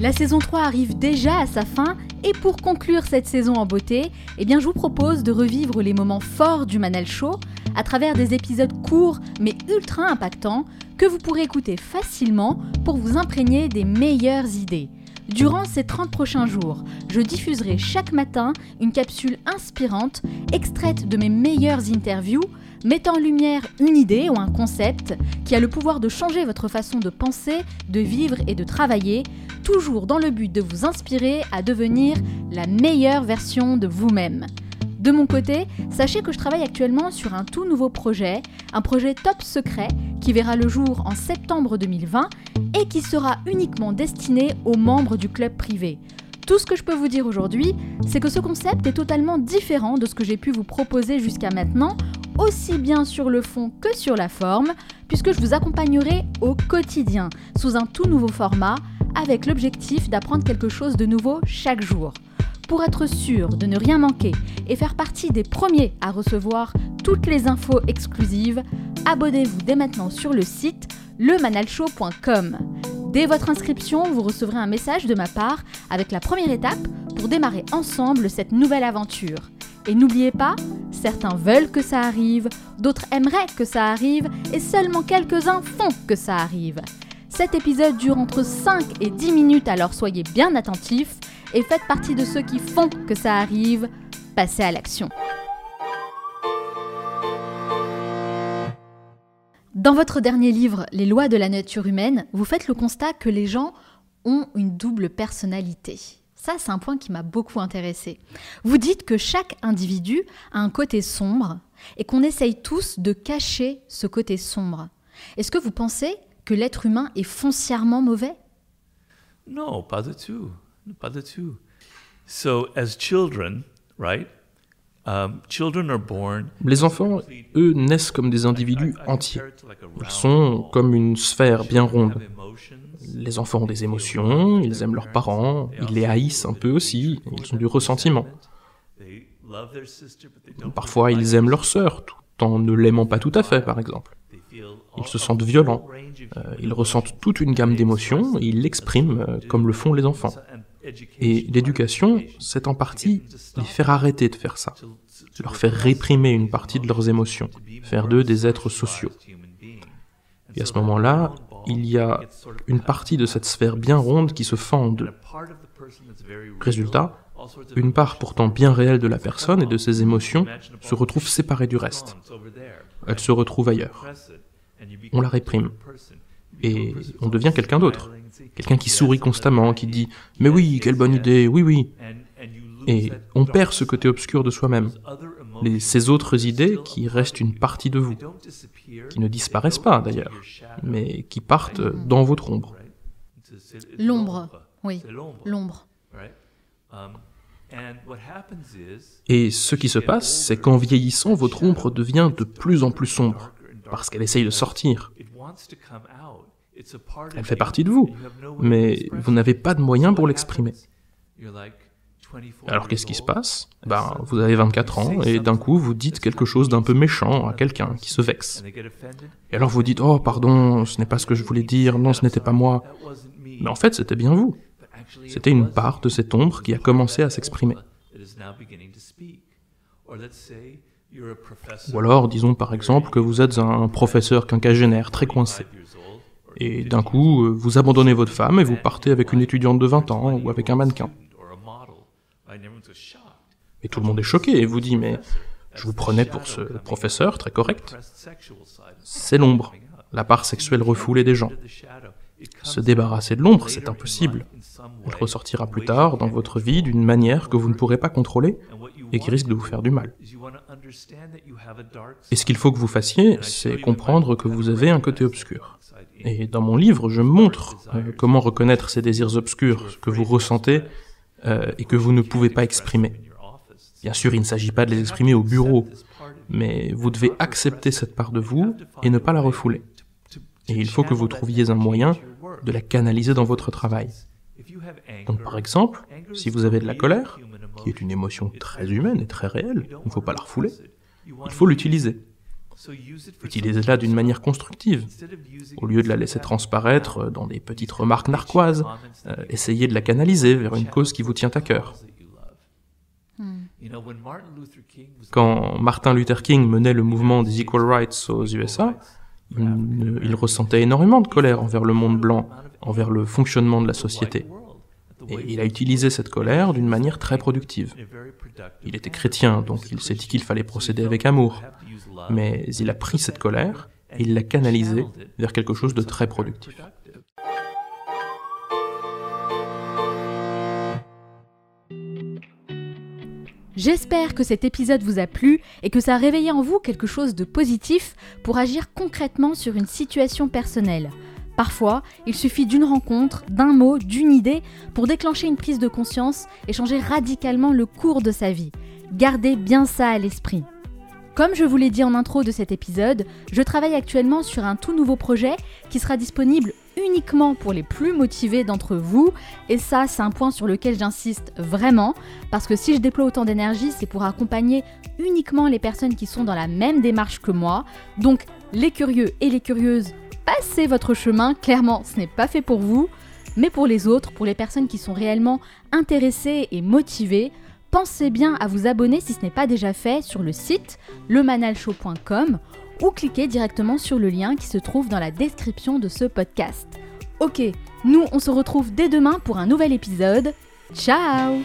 La saison 3 arrive déjà à sa fin et pour conclure cette saison en beauté, eh je vous propose de revivre les moments forts du Manal Show à travers des épisodes courts mais ultra impactants que vous pourrez écouter facilement pour vous imprégner des meilleures idées. Durant ces 30 prochains jours, je diffuserai chaque matin une capsule inspirante extraite de mes meilleures interviews mettant en lumière une idée ou un concept qui a le pouvoir de changer votre façon de penser, de vivre et de travailler, toujours dans le but de vous inspirer à devenir la meilleure version de vous-même. De mon côté, sachez que je travaille actuellement sur un tout nouveau projet, un projet top secret qui verra le jour en septembre 2020 et qui sera uniquement destiné aux membres du club privé. Tout ce que je peux vous dire aujourd'hui, c'est que ce concept est totalement différent de ce que j'ai pu vous proposer jusqu'à maintenant, aussi bien sur le fond que sur la forme, puisque je vous accompagnerai au quotidien, sous un tout nouveau format, avec l'objectif d'apprendre quelque chose de nouveau chaque jour. Pour être sûr de ne rien manquer et faire partie des premiers à recevoir toutes les infos exclusives, abonnez-vous dès maintenant sur le site lemanalshow.com. Dès votre inscription, vous recevrez un message de ma part avec la première étape pour démarrer ensemble cette nouvelle aventure. Et n'oubliez pas, certains veulent que ça arrive, d'autres aimeraient que ça arrive, et seulement quelques-uns font que ça arrive. Cet épisode dure entre 5 et 10 minutes, alors soyez bien attentifs et faites partie de ceux qui font que ça arrive. Passez à l'action. Dans votre dernier livre, Les lois de la nature humaine, vous faites le constat que les gens ont une double personnalité. Ça, c'est un point qui m'a beaucoup intéressé. Vous dites que chaque individu a un côté sombre et qu'on essaye tous de cacher ce côté sombre. Est-ce que vous pensez que l'être humain est foncièrement mauvais? Non, pas du tout. Pas du tout. So, as children, right? Um, children are born Les enfants, eux, naissent comme des individus entiers. Ils sont comme une sphère bien ronde. Les enfants ont des émotions, ils aiment leurs parents, ils les haïssent un peu aussi, ils ont du ressentiment. Parfois, ils aiment leur sœur, tout en ne l'aimant pas tout à fait, par exemple. Ils se sentent violents, euh, ils ressentent toute une gamme d'émotions et ils l'expriment euh, comme le font les enfants. Et l'éducation, c'est en partie les faire arrêter de faire ça, leur faire réprimer une partie de leurs émotions, faire d'eux des êtres sociaux. Et à ce moment-là, il y a une partie de cette sphère bien ronde qui se fend. Résultat, une part pourtant bien réelle de la personne et de ses émotions se retrouve séparée du reste. Elle se retrouve ailleurs. On la réprime. Et on devient quelqu'un d'autre. Quelqu'un qui sourit constamment, qui dit ⁇ Mais oui, quelle bonne idée, oui, oui !⁇ Et on perd ce côté obscur de soi-même. Ces autres idées qui restent une partie de vous, qui ne disparaissent pas d'ailleurs, mais qui partent dans votre ombre. L'ombre, oui, l'ombre. Et ce qui se passe, c'est qu'en vieillissant, votre ombre devient de plus en plus sombre, parce qu'elle essaye de sortir. Elle fait partie de vous, mais vous n'avez pas de moyens pour l'exprimer. Alors qu'est-ce qui se passe Ben, vous avez 24 ans et d'un coup vous dites quelque chose d'un peu méchant à quelqu'un qui se vexe. Et alors vous dites "Oh, pardon, ce n'est pas ce que je voulais dire, non, ce n'était pas moi." Mais en fait, c'était bien vous. C'était une part de cette ombre qui a commencé à s'exprimer. Ou alors, disons par exemple que vous êtes un professeur quinquagénaire très coincé. Et d'un coup, vous abandonnez votre femme et vous partez avec une étudiante de 20 ans ou avec un mannequin. Et tout le monde est choqué et vous dit Mais je vous prenais pour ce professeur très correct. C'est l'ombre, la part sexuelle refoulée des gens. Se débarrasser de l'ombre, c'est impossible. Elle ressortira plus tard dans votre vie d'une manière que vous ne pourrez pas contrôler et qui risque de vous faire du mal. Et ce qu'il faut que vous fassiez, c'est comprendre que vous avez un côté obscur. Et dans mon livre, je montre euh, comment reconnaître ces désirs obscurs que vous ressentez euh, et que vous ne pouvez pas exprimer. Bien sûr, il ne s'agit pas de les exprimer au bureau, mais vous devez accepter cette part de vous et ne pas la refouler. Et il faut que vous trouviez un moyen de la canaliser dans votre travail. Donc par exemple, si vous avez de la colère, qui est une émotion très humaine et très réelle, il ne faut pas la refouler, il faut l'utiliser. Utilisez-la d'une manière constructive. Au lieu de la laisser transparaître dans des petites remarques narquoises, euh, essayez de la canaliser vers une cause qui vous tient à cœur. Hmm. Quand Martin Luther King menait le mouvement des Equal Rights aux USA, il, ressentait énormément de colère envers le monde blanc, envers le fonctionnement de la société. Et il a utilisé cette colère d'une manière très productive. Il était chrétien, donc il s'est dit qu'il fallait procéder avec amour. Mais il a pris cette colère et il l'a canalisée vers quelque chose de très productif. J'espère que cet épisode vous a plu et que ça a réveillé en vous quelque chose de positif pour agir concrètement sur une situation personnelle. Parfois, il suffit d'une rencontre, d'un mot, d'une idée pour déclencher une prise de conscience et changer radicalement le cours de sa vie. Gardez bien ça à l'esprit. Comme je vous l'ai dit en intro de cet épisode, je travaille actuellement sur un tout nouveau projet qui sera disponible uniquement pour les plus motivés d'entre vous. Et ça, c'est un point sur lequel j'insiste vraiment, parce que si je déploie autant d'énergie, c'est pour accompagner uniquement les personnes qui sont dans la même démarche que moi. Donc, les curieux et les curieuses, passez votre chemin, clairement, ce n'est pas fait pour vous. Mais pour les autres, pour les personnes qui sont réellement intéressées et motivées, pensez bien à vous abonner si ce n'est pas déjà fait sur le site lemanalshow.com ou cliquez directement sur le lien qui se trouve dans la description de ce podcast. Ok, nous on se retrouve dès demain pour un nouvel épisode. Ciao